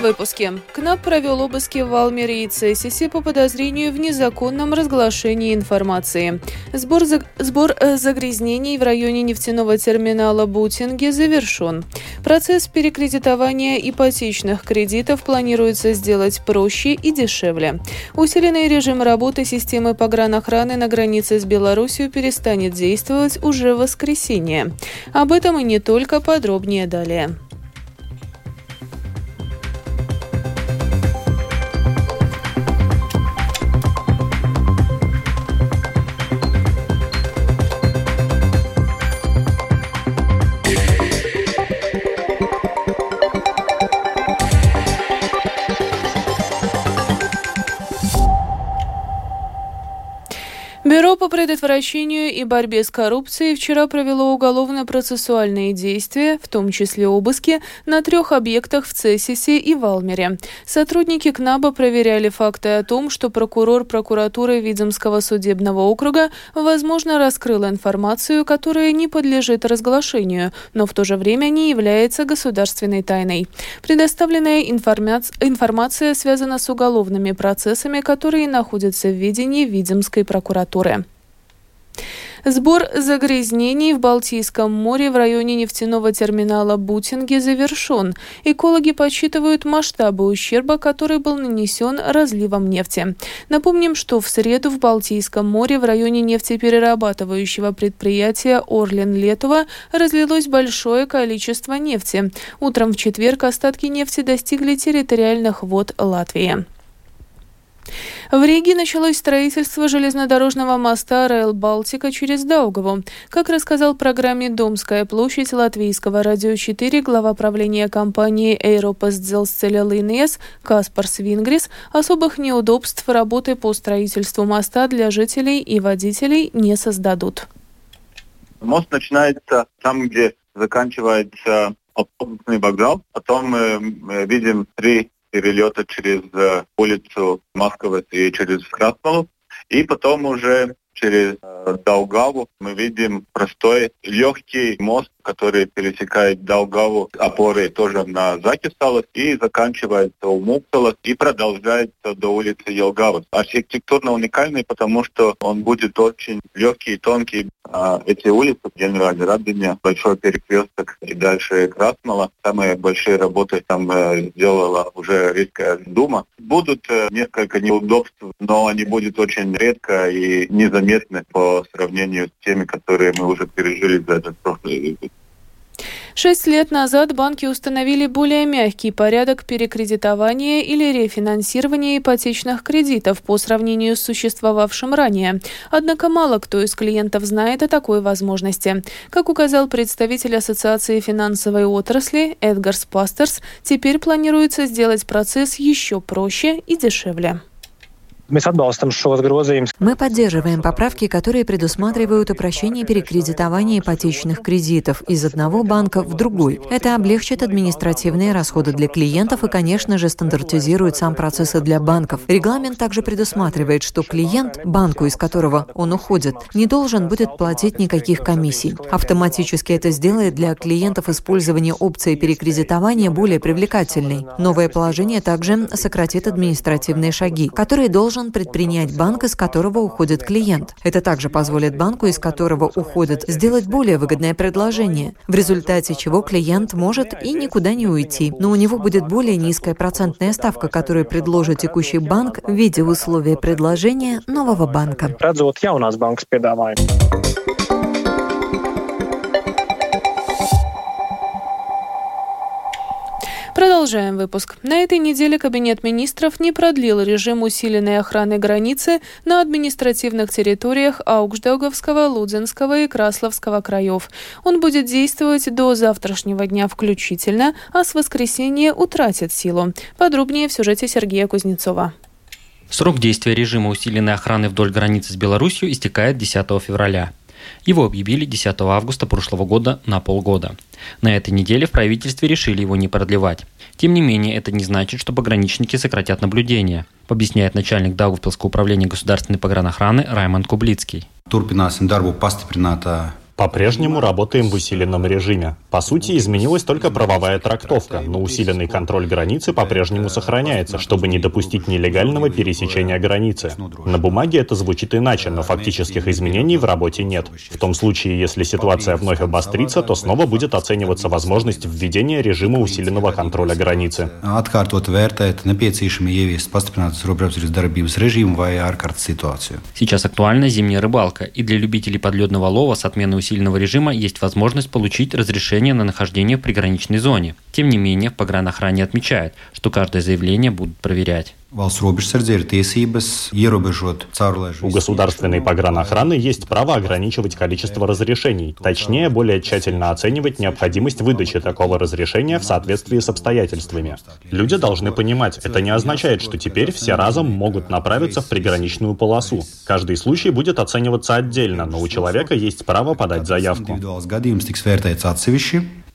этом выпуске. КНАП провел обыски в Валмере и Цесисе по подозрению в незаконном разглашении информации. Сбор, за... Сбор э, загрязнений в районе нефтяного терминала Бутинге завершен. Процесс перекредитования ипотечных кредитов планируется сделать проще и дешевле. Усиленный режим работы системы погранохраны на границе с Беларусью перестанет действовать уже в воскресенье. Об этом и не только подробнее далее. Предотвращению и борьбе с коррупцией вчера провело уголовно-процессуальные действия, в том числе обыски, на трех объектах в Цесисе и Валмере. Сотрудники КНАБа проверяли факты о том, что прокурор прокуратуры Видземского судебного округа, возможно, раскрыл информацию, которая не подлежит разглашению, но в то же время не является государственной тайной. Предоставленная информация связана с уголовными процессами, которые находятся в ведении Видземской прокуратуры. Сбор загрязнений в Балтийском море в районе нефтяного терминала Бутинги завершен. Экологи подсчитывают масштабы ущерба, который был нанесен разливом нефти. Напомним, что в среду в Балтийском море в районе нефтеперерабатывающего предприятия Орлен-Летова разлилось большое количество нефти. Утром в четверг остатки нефти достигли территориальных вод Латвии. В Риге началось строительство железнодорожного моста Райл Балтика через Даугаву. Как рассказал программе «Домская площадь» Латвийского радио 4 глава правления компании «Эйропас Дзелсцеля Линес» Каспар Свингрис, особых неудобств работы по строительству моста для жителей и водителей не создадут. Мост начинается там, где заканчивается автобусный вокзал. Потом мы видим три перелета через э, улицу Москвы и через Краснову. И потом уже через э, Долгаву мы видим простой легкий мост который пересекает Долгаву, опоры тоже на Закисалах и заканчивается у Муксалах и продолжается до улицы Елгавы. Архитектурно уникальный, потому что он будет очень легкий и тонкий. А эти улицы, Генеральной Радине, Большой перекресток и дальше Красмала, самые большие работы там э, сделала уже Рижская дума. Будут э, несколько неудобств, но они будут очень редко и незаметны по сравнению с теми, которые мы уже пережили за этот прошлый год. Шесть лет назад банки установили более мягкий порядок перекредитования или рефинансирования ипотечных кредитов по сравнению с существовавшим ранее. Однако мало кто из клиентов знает о такой возможности. Как указал представитель Ассоциации финансовой отрасли Эдгарс Пастерс, теперь планируется сделать процесс еще проще и дешевле. Мы поддерживаем поправки, которые предусматривают упрощение перекредитования ипотечных кредитов из одного банка в другой. Это облегчит административные расходы для клиентов и, конечно же, стандартизирует сам процесс для банков. Регламент также предусматривает, что клиент, банку, из которого он уходит, не должен будет платить никаких комиссий. Автоматически это сделает для клиентов использование опции перекредитования более привлекательной. Новое положение также сократит административные шаги, которые должен должен предпринять банк, из которого уходит клиент. Это также позволит банку, из которого уходит, сделать более выгодное предложение, в результате чего клиент может и никуда не уйти, но у него будет более низкая процентная ставка, которую предложит текущий банк в виде условия предложения нового банка. Продолжаем выпуск. На этой неделе Кабинет министров не продлил режим усиленной охраны границы на административных территориях Аугждауговского, Лудзенского и Красловского краев. Он будет действовать до завтрашнего дня включительно, а с воскресенья утратит силу. Подробнее в сюжете Сергея Кузнецова. Срок действия режима усиленной охраны вдоль границы с Беларусью истекает 10 февраля. Его объявили 10 августа прошлого года на полгода. На этой неделе в правительстве решили его не продлевать. Тем не менее, это не значит, что пограничники сократят наблюдение, объясняет начальник Даугавпилского управления государственной погранохраны Раймонд Кублицкий. Turpināsim darbu pastiprinātā По-прежнему работаем в усиленном режиме. По сути, изменилась только правовая трактовка, но усиленный контроль границы по-прежнему сохраняется, чтобы не допустить нелегального пересечения границы. На бумаге это звучит иначе, но фактических изменений в работе нет. В том случае, если ситуация вновь обострится, то снова будет оцениваться возможность введения режима усиленного контроля границы. Сейчас актуальна зимняя рыбалка, и для любителей подледного лова с отменой усиленного усиленного режима есть возможность получить разрешение на нахождение в приграничной зоне. Тем не менее, в погранохране отмечают, что каждое заявление будут проверять. У государственной погранохраны есть право ограничивать количество разрешений, точнее, более тщательно оценивать необходимость выдачи такого разрешения в соответствии с обстоятельствами. Люди должны понимать, это не означает, что теперь все разом могут направиться в приграничную полосу. Каждый случай будет оцениваться отдельно, но у человека есть право подать заявку.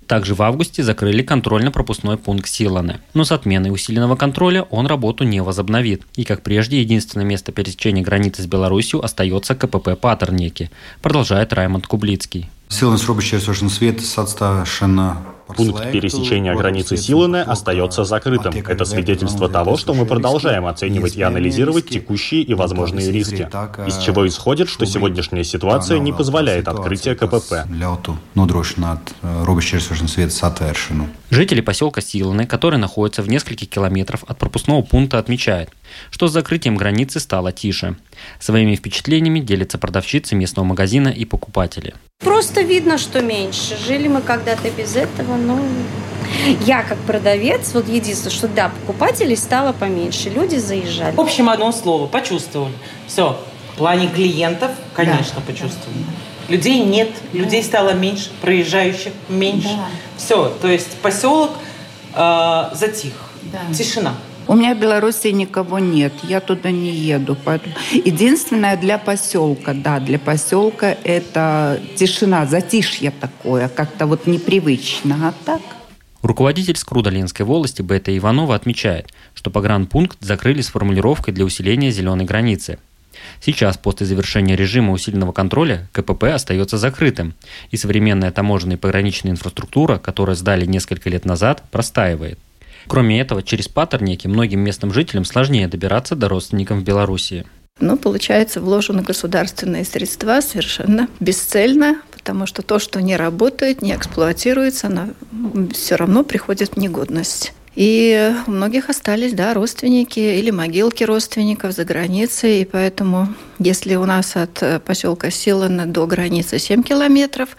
Также в августе закрыли контрольно-пропускной пункт Силаны. Но с отменой усиленного контроля он работу не возобновит. И, как прежде, единственное место пересечения границы с Беларусью остается КПП Патернеки, продолжает Раймонд Кублицкий. Силанс robežšķērsošanas vietas atstāšana Пункт пересечения границы Силаны остается закрытым. Это свидетельство того, что мы продолжаем оценивать и анализировать текущие и возможные риски, из чего исходит, что сегодняшняя ситуация не позволяет открытия КПП. Жители поселка Силаны, который находится в нескольких километров от пропускного пункта, отмечают, что с закрытием границы стало тише. Своими впечатлениями делятся продавщицы местного магазина и покупатели. Просто видно, что меньше. Жили мы когда-то без этого, но я как продавец, вот единственное, что да, покупателей стало поменьше, люди заезжали. В общем, одно слово, почувствовали. Все, в плане клиентов, конечно, да. почувствовали. Людей нет, людей стало меньше, проезжающих меньше. Да. Все, то есть поселок э, затих, да. тишина. У меня в Беларуси никого нет, я туда не еду. Поэтому... Единственное для поселка, да, для поселка это тишина, затишье такое, как-то вот непривычно, а так... Руководитель Скрудолинской волости Бета Иванова отмечает, что погранпункт закрыли с формулировкой для усиления зеленой границы. Сейчас, после завершения режима усиленного контроля, КПП остается закрытым, и современная таможенная и пограничная инфраструктура, которую сдали несколько лет назад, простаивает. Кроме этого, через паттерники многим местным жителям сложнее добираться до родственников в Белоруссии. Ну, получается, вложены государственные средства совершенно бесцельно, потому что то, что не работает, не эксплуатируется, оно все равно приходит в негодность. И у многих остались, да, родственники или могилки родственников за границей, и поэтому, если у нас от э, поселка Силана до границы 7 километров,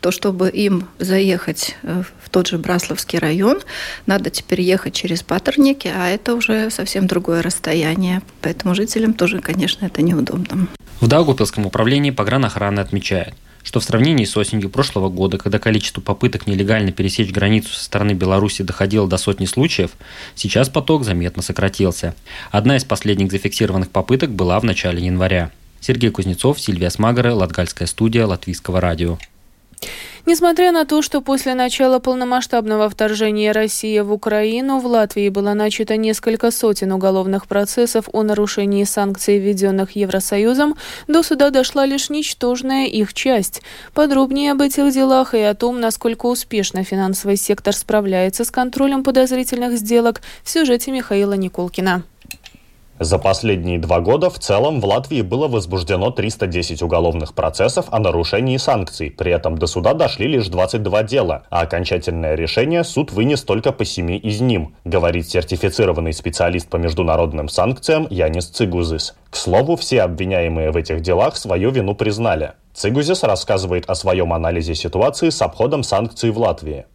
то чтобы им заехать э, тот же Брасловский район, надо теперь ехать через Патерники, а это уже совсем другое расстояние. Поэтому жителям тоже, конечно, это неудобно. В Даугупилском управлении погранохраны отмечают – что в сравнении с осенью прошлого года, когда количество попыток нелегально пересечь границу со стороны Беларуси доходило до сотни случаев, сейчас поток заметно сократился. Одна из последних зафиксированных попыток была в начале января. Сергей Кузнецов, Сильвия Смагара, Латгальская студия Латвийского радио. Несмотря на то, что после начала полномасштабного вторжения России в Украину в Латвии было начато несколько сотен уголовных процессов о нарушении санкций, введенных Евросоюзом, до суда дошла лишь ничтожная их часть. Подробнее об этих делах и о том, насколько успешно финансовый сектор справляется с контролем подозрительных сделок в сюжете Михаила Николкина. За последние два года в целом в Латвии было возбуждено 310 уголовных процессов о нарушении санкций. При этом до суда дошли лишь 22 дела, а окончательное решение суд вынес только по семи из ним, говорит сертифицированный специалист по международным санкциям Янис Цигузис. К слову, все обвиняемые в этих делах свою вину признали. Цигузис рассказывает о своем анализе ситуации с обходом санкций в Латвии.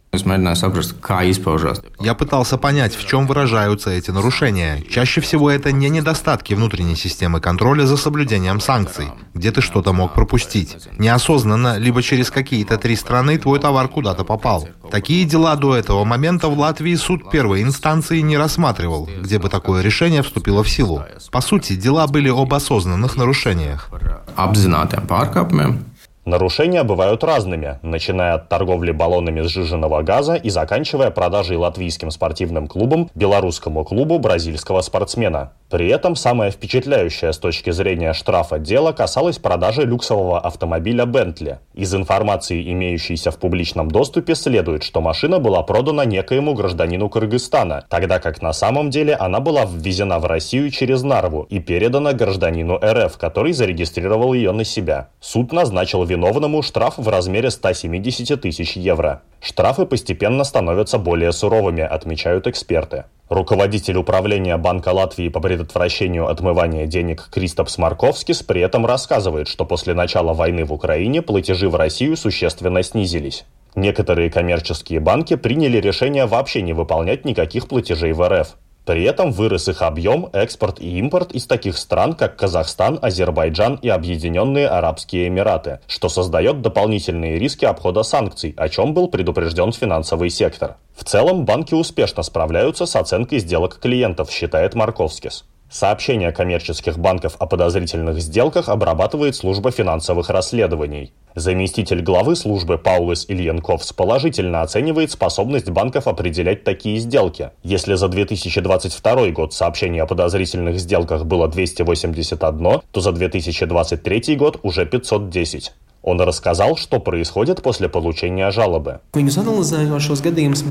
Я пытался понять, в чем выражаются эти нарушения. Чаще всего это не недостатки внутренней системы контроля за соблюдением санкций, где ты что-то мог пропустить. Неосознанно, либо через какие-то три страны твой товар куда-то попал. Такие дела до этого момента в Латвии суд первой инстанции не рассматривал, где бы такое решение вступило в силу. По сути, дела были об осознанных нарушениях. Нарушения бывают разными, начиная от торговли баллонами сжиженного газа и заканчивая продажей латвийским спортивным клубом белорусскому клубу бразильского спортсмена. При этом самое впечатляющее с точки зрения штрафа дело касалось продажи люксового автомобиля Бентли. Из информации, имеющейся в публичном доступе, следует, что машина была продана некоему гражданину Кыргызстана, тогда как на самом деле она была ввезена в Россию через Нарву и передана гражданину РФ, который зарегистрировал ее на себя. Суд назначил виновному штраф в размере 170 тысяч евро. Штрафы постепенно становятся более суровыми, отмечают эксперты. Руководитель управления Банка Латвии по предотвращению отмывания денег Кристопс Марковскис при этом рассказывает, что после начала войны в Украине платежи в Россию существенно снизились. Некоторые коммерческие банки приняли решение вообще не выполнять никаких платежей в РФ. При этом вырос их объем, экспорт и импорт из таких стран, как Казахстан, Азербайджан и Объединенные Арабские Эмираты, что создает дополнительные риски обхода санкций, о чем был предупрежден финансовый сектор. В целом, банки успешно справляются с оценкой сделок клиентов, считает Марковскис. Сообщения коммерческих банков о подозрительных сделках обрабатывает служба финансовых расследований. Заместитель главы службы Паулус Ильянковс положительно оценивает способность банков определять такие сделки. Если за 2022 год сообщений о подозрительных сделках было 281, то за 2023 год уже 510. Он рассказал, что происходит после получения жалобы.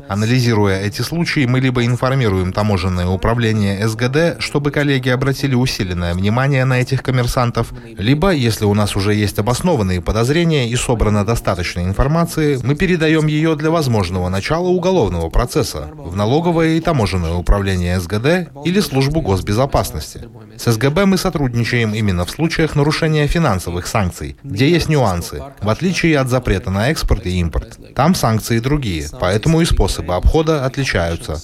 Анализируя эти случаи, мы либо информируем таможенное управление СГД, чтобы коллеги обратили усиленное внимание на этих коммерсантов, либо, если у нас уже есть обоснованные подозрения и собрана достаточно информации, мы передаем ее для возможного начала уголовного процесса в налоговое и таможенное управление СГД или службу госбезопасности. С СГБ мы сотрудничаем именно в случаях нарушения финансовых санкций, где есть нюансы в отличие от запрета на экспорт и импорт. Там санкции другие, поэтому и способы обхода отличаются.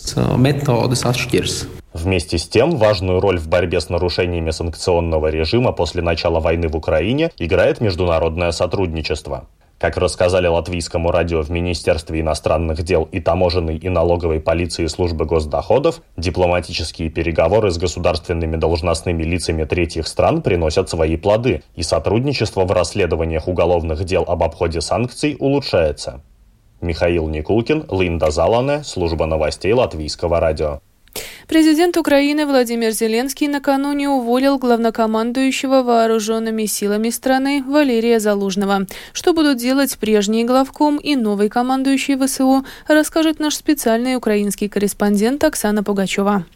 Вместе с тем, важную роль в борьбе с нарушениями санкционного режима после начала войны в Украине играет международное сотрудничество. Как рассказали латвийскому радио в Министерстве иностранных дел и таможенной и налоговой полиции службы госдоходов, дипломатические переговоры с государственными должностными лицами третьих стран приносят свои плоды, и сотрудничество в расследованиях уголовных дел об обходе санкций улучшается. Михаил Никулкин, Линда Залане, служба новостей Латвийского радио. Президент Украины Владимир Зеленский накануне уволил главнокомандующего вооруженными силами страны Валерия Залужного. Что будут делать прежний главком и новый командующий ВСУ, расскажет наш специальный украинский корреспондент Оксана Пугачева.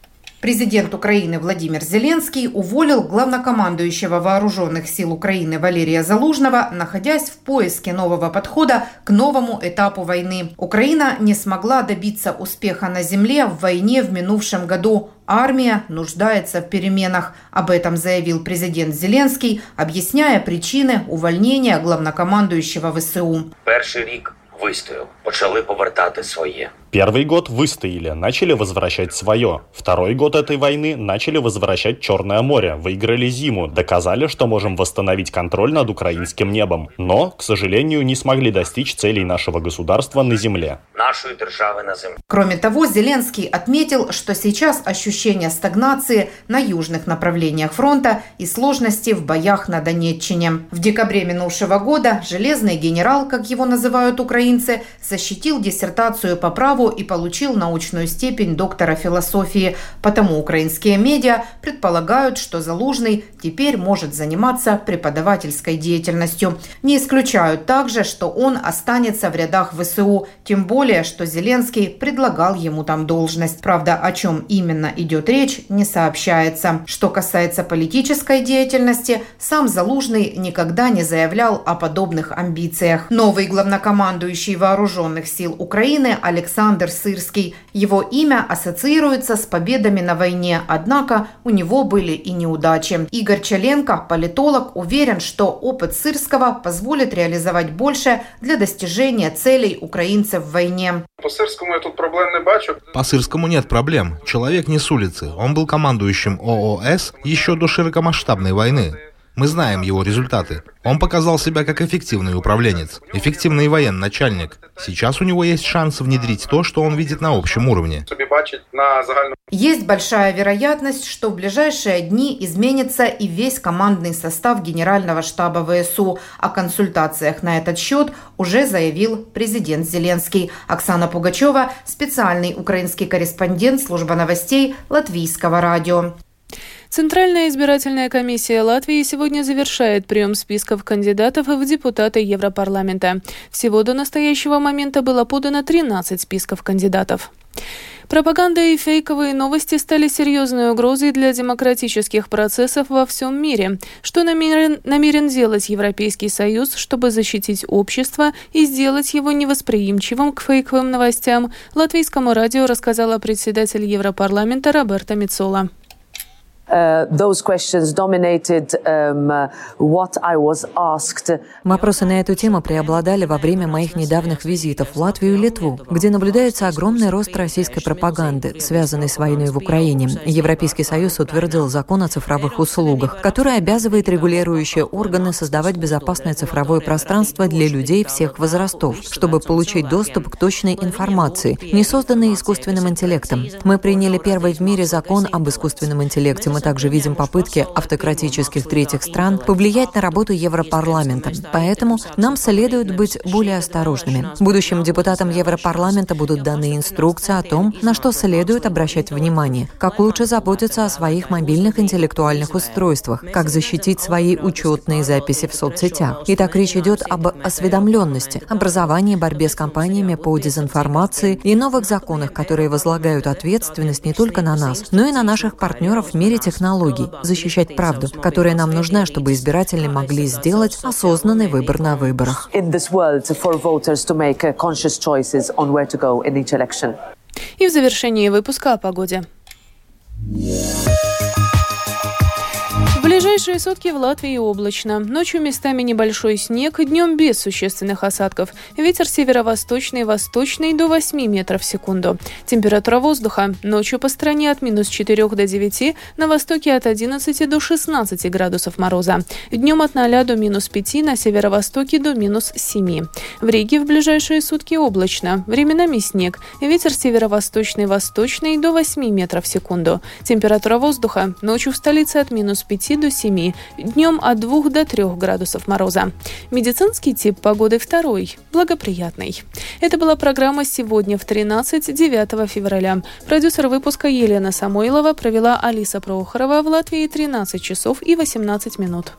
Президент Украины Владимир Зеленский уволил главнокомандующего вооруженных сил Украины Валерия Залужного, находясь в поиске нового подхода к новому этапу войны. Украина не смогла добиться успеха на земле в войне в минувшем году. Армия нуждается в переменах. Об этом заявил президент Зеленский, объясняя причины увольнения главнокомандующего ВСУ. Перший рік вистояв, почали повертати своє. Первый год выстояли, начали возвращать свое. Второй год этой войны начали возвращать Черное море, выиграли зиму, доказали, что можем восстановить контроль над украинским небом. Но, к сожалению, не смогли достичь целей нашего государства на земле. Нашей державы на земле. Кроме того, Зеленский отметил, что сейчас ощущение стагнации на южных направлениях фронта и сложности в боях на Донеччине. В декабре минувшего года железный генерал, как его называют украинцы, защитил диссертацию по праву и получил научную степень доктора философии. Потому украинские медиа предполагают, что Залужный теперь может заниматься преподавательской деятельностью. Не исключают также, что он останется в рядах ВСУ, тем более, что Зеленский предлагал ему там должность. Правда, о чем именно идет речь, не сообщается. Что касается политической деятельности, сам Залужный никогда не заявлял о подобных амбициях. Новый главнокомандующий вооруженных сил Украины Александр Александр Сырский. Его имя ассоциируется с победами на войне, однако у него были и неудачи. Игорь Чаленко, политолог, уверен, что опыт Сырского позволит реализовать больше для достижения целей украинцев в войне. По Сырскому я тут проблем не бачу. По Сырскому нет проблем. Человек не с улицы. Он был командующим ООС еще до широкомасштабной войны. Мы знаем его результаты. Он показал себя как эффективный управленец, эффективный военачальник. Сейчас у него есть шанс внедрить то, что он видит на общем уровне. Есть большая вероятность, что в ближайшие дни изменится и весь командный состав Генерального штаба ВСУ. О консультациях на этот счет уже заявил президент Зеленский. Оксана Пугачева, специальный украинский корреспондент службы новостей Латвийского радио. Центральная избирательная комиссия Латвии сегодня завершает прием списков кандидатов в депутаты Европарламента. Всего до настоящего момента было подано 13 списков кандидатов. Пропаганда и фейковые новости стали серьезной угрозой для демократических процессов во всем мире. Что намерен, намерен делать Европейский Союз, чтобы защитить общество и сделать его невосприимчивым к фейковым новостям, латвийскому радио рассказала председатель Европарламента Роберта Мицола. Um, uh, Вопросы на эту тему преобладали во время моих недавних визитов в Латвию и Литву, где наблюдается огромный рост российской пропаганды, связанной с войной в Украине. Европейский Союз утвердил закон о цифровых услугах, который обязывает регулирующие органы создавать безопасное цифровое пространство для людей всех возрастов, чтобы получить доступ к точной информации, не созданной искусственным интеллектом. Мы приняли первый в мире закон об искусственном интеллекте мы также видим попытки автократических третьих стран повлиять на работу Европарламента. Поэтому нам следует быть более осторожными. Будущим депутатам Европарламента будут даны инструкции о том, на что следует обращать внимание, как лучше заботиться о своих мобильных интеллектуальных устройствах, как защитить свои учетные записи в соцсетях. Итак, речь идет об осведомленности, образовании, борьбе с компаниями по дезинформации и новых законах, которые возлагают ответственность не только на нас, но и на наших партнеров в мире технологий, защищать правду, которая нам нужна, чтобы избиратели могли сделать осознанный выбор на выборах. И в завершении выпуска о погоде. Ближайшие сутки в Латвии облачно. Ночью местами небольшой снег, днем без существенных осадков. Ветер северо-восточный, восточный до 8 метров в секунду. Температура воздуха. Ночью по стране от минус 4 до 9, на востоке от 11 до 16 градусов мороза. Днем от 0 до минус 5, на северо-востоке до минус 7. В Риге в ближайшие сутки облачно. Временами снег. Ветер северо-восточный, восточный до 8 метров в секунду. Температура воздуха. Ночью в столице от минус 5 до 7, днем от 2 до 3 градусов мороза. Медицинский тип погоды второй, благоприятный. Это была программа «Сегодня в 13 9 февраля». Продюсер выпуска Елена Самойлова провела Алиса Прохорова в Латвии 13 часов и 18 минут.